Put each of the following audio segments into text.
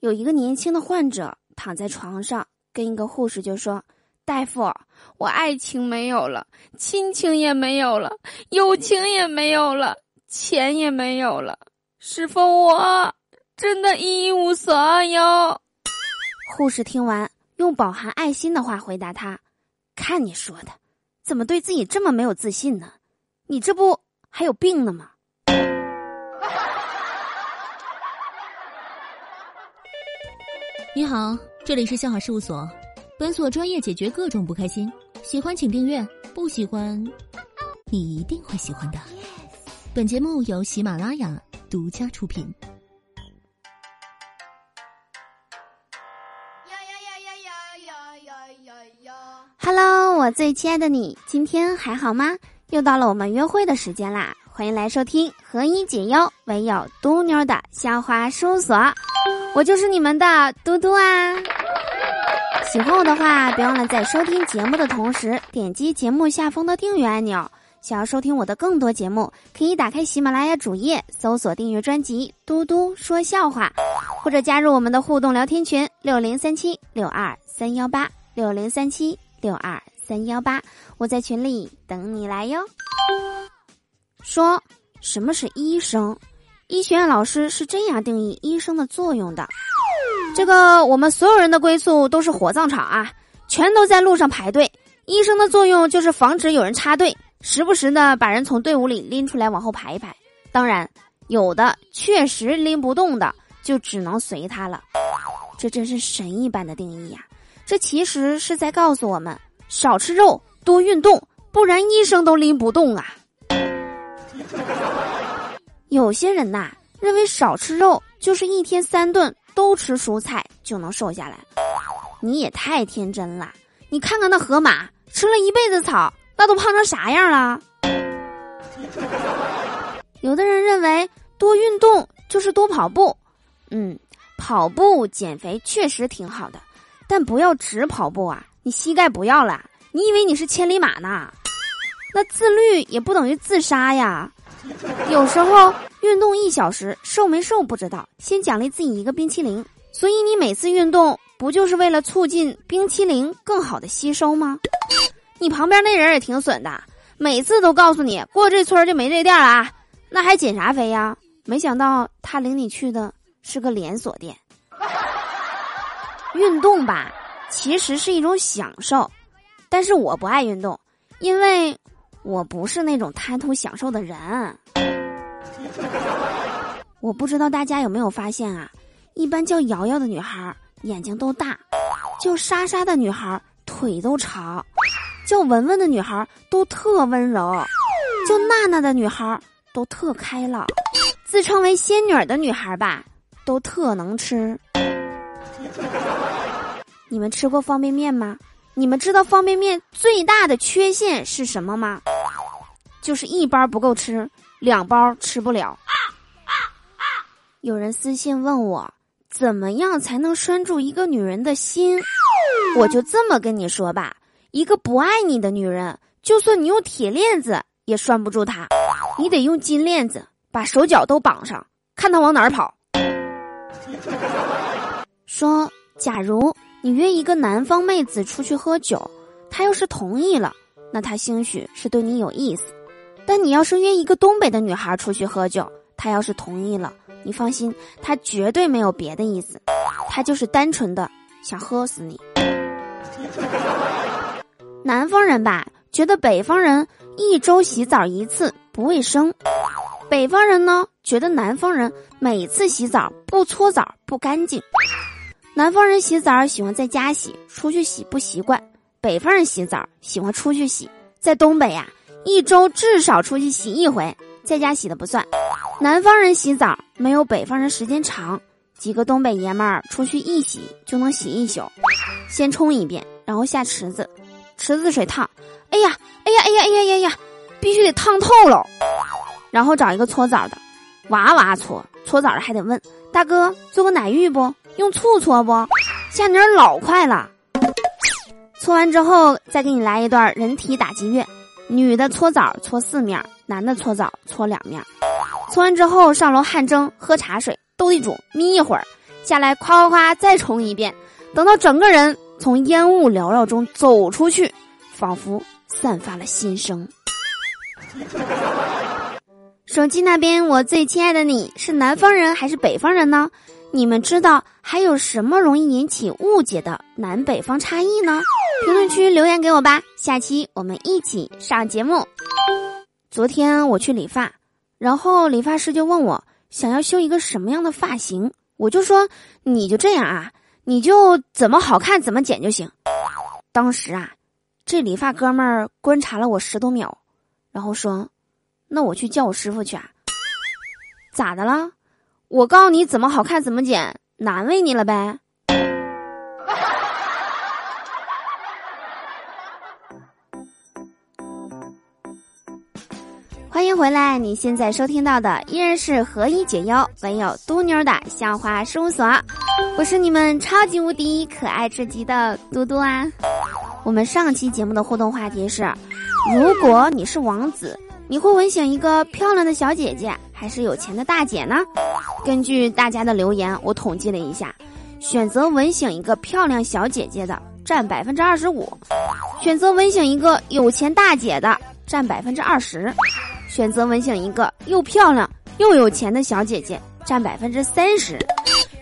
有一个年轻的患者躺在床上，跟一个护士就说：“大夫，我爱情没有了，亲情也没有了，友情也没有了，钱也没有了，师傅，我真的一无所有。”护士听完，用饱含爱心的话回答他：“看你说的，怎么对自己这么没有自信呢？你这不还有病呢吗？”你好，这里是笑话事务所。本所专业解决各种不开心，喜欢请订阅，不喜欢你一定会喜欢的。本节目由喜马拉雅独家出品。哈喽，我最亲爱的你，今天还好吗？又到了我们约会的时间啦！欢迎来收听何以解忧，唯有嘟妞的笑话事务所。我就是你们的嘟嘟啊！喜欢我的话，别忘了在收听节目的同时点击节目下方的订阅按钮。想要收听我的更多节目，可以打开喜马拉雅主页搜索订阅专辑《嘟嘟说笑话》，或者加入我们的互动聊天群六零三七六二三幺八六零三七六二三幺八，我在群里等你来哟。说什么是医生？医学院老师是这样定义医生的作用的：这个我们所有人的归宿都是火葬场啊，全都在路上排队。医生的作用就是防止有人插队，时不时的把人从队伍里拎出来往后排一排。当然，有的确实拎不动的，就只能随他了。这真是神一般的定义呀！这其实是在告诉我们：少吃肉，多运动，不然医生都拎不动啊。有些人呐，认为少吃肉就是一天三顿都吃蔬菜就能瘦下来，你也太天真了。你看看那河马，吃了一辈子草，那都胖成啥样了？有的人认为多运动就是多跑步，嗯，跑步减肥确实挺好的，但不要只跑步啊，你膝盖不要了，你以为你是千里马呢？那自律也不等于自杀呀。有时候运动一小时瘦没瘦不知道，先奖励自己一个冰淇淋。所以你每次运动不就是为了促进冰淇淋更好的吸收吗？你旁边那人也挺损的，每次都告诉你过这村就没这店了啊，那还减啥肥呀？没想到他领你去的是个连锁店。运动吧，其实是一种享受，但是我不爱运动，因为。我不是那种贪图享受的人。我不知道大家有没有发现啊？一般叫瑶瑶的女孩眼睛都大，叫莎莎的女孩腿都长，叫文文的女孩都特温柔，叫娜娜的女孩都特开朗，自称为仙女的女孩吧都特能吃。你们吃过方便面吗？你们知道方便面最大的缺陷是什么吗？就是一包不够吃，两包吃不了。有人私信问我，怎么样才能拴住一个女人的心？我就这么跟你说吧，一个不爱你的女人，就算你用铁链子也拴不住她，你得用金链子把手脚都绑上，看她往哪儿跑。说，假如你约一个南方妹子出去喝酒，她要是同意了，那她兴许是对你有意思。但你要是约一个东北的女孩出去喝酒，她要是同意了，你放心，她绝对没有别的意思，她就是单纯的想喝死你。南方人吧，觉得北方人一周洗澡一次不卫生；北方人呢，觉得南方人每次洗澡不搓澡不干净。南方人洗澡喜欢在家洗，出去洗不习惯；北方人洗澡喜欢出去洗，在东北呀。一周至少出去洗一回，在家洗的不算。南方人洗澡没有北方人时间长，几个东北爷们儿出去一洗就能洗一宿，先冲一遍，然后下池子，池子水烫，哎呀，哎呀，哎呀，哎呀呀呀，必须得烫透了，然后找一个搓澡的，哇哇搓，搓澡的还得问大哥做个奶浴不？用醋搓不？下泥儿老快了，搓完之后再给你来一段人体打击乐。女的搓澡搓四面，男的搓澡搓两面，搓完之后上楼汗蒸喝茶水，斗地主眯一会儿，下来夸夸夸再冲一遍，等到整个人从烟雾缭绕中走出去，仿佛散发了新生。手机那边，我最亲爱的你是南方人还是北方人呢？你们知道还有什么容易引起误解的南北方差异呢？评论区留言给我吧，下期我们一起上节目。昨天我去理发，然后理发师就问我想要修一个什么样的发型，我就说你就这样啊，你就怎么好看怎么剪就行。当时啊，这理发哥们儿观察了我十多秒，然后说。那我去叫我师傅去啊？咋的了？我告诉你怎么好看怎么剪，难为你了呗。欢迎回来，你现在收听到的依然是何以解忧，唯有嘟妞的笑话事务所。我是你们超级无敌可爱至极的嘟嘟啊。我们上期节目的互动话题是：如果你是王子。你会吻醒一个漂亮的小姐姐，还是有钱的大姐呢？根据大家的留言，我统计了一下，选择吻醒一个漂亮小姐姐的占百分之二十五，选择吻醒一个有钱大姐的占百分之二十，选择吻醒一个又漂亮又有钱的小姐姐占百分之三十，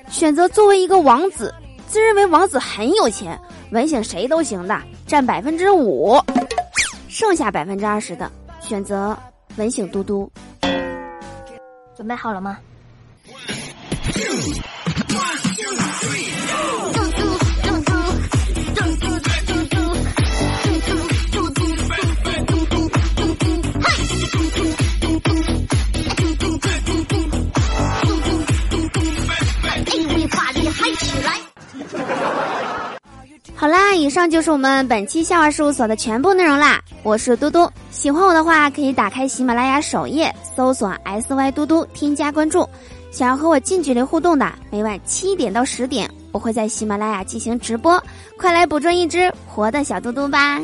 选择作为一个王子，自认为王子很有钱，吻醒谁都行的占百分之五，剩下百分之二十的。选择吻醒嘟嘟，准备好了吗？好啦，以上就是我们本期笑话事务所的全部内容啦。我是嘟嘟，喜欢我的话可以打开喜马拉雅首页搜索 S Y 嘟嘟，添加关注。想要和我近距离互动的，每晚七点到十点，我会在喜马拉雅进行直播，快来捕捉一只活的小嘟嘟吧。